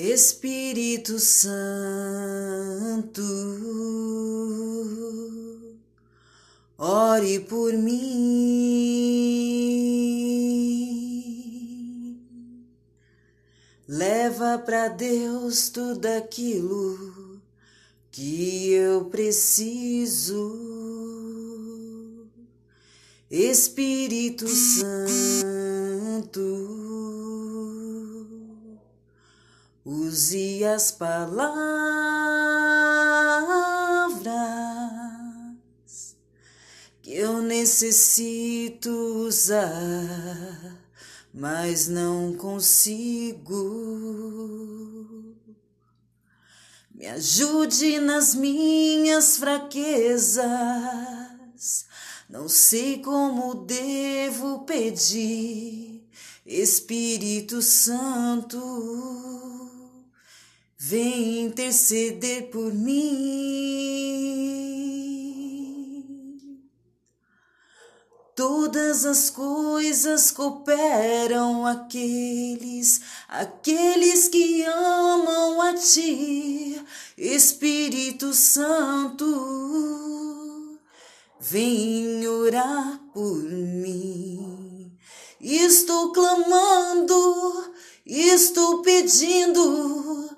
Espírito Santo, ore por mim. Leva para Deus tudo aquilo que eu preciso. Espírito Santo, Use as palavras que eu necessito usar, mas não consigo. Me ajude nas minhas fraquezas. Não sei como devo pedir, Espírito Santo vem interceder por mim. Todas as coisas cooperam aqueles, aqueles que amam a ti, Espírito Santo, vem orar por mim. Estou clamando, estou pedindo,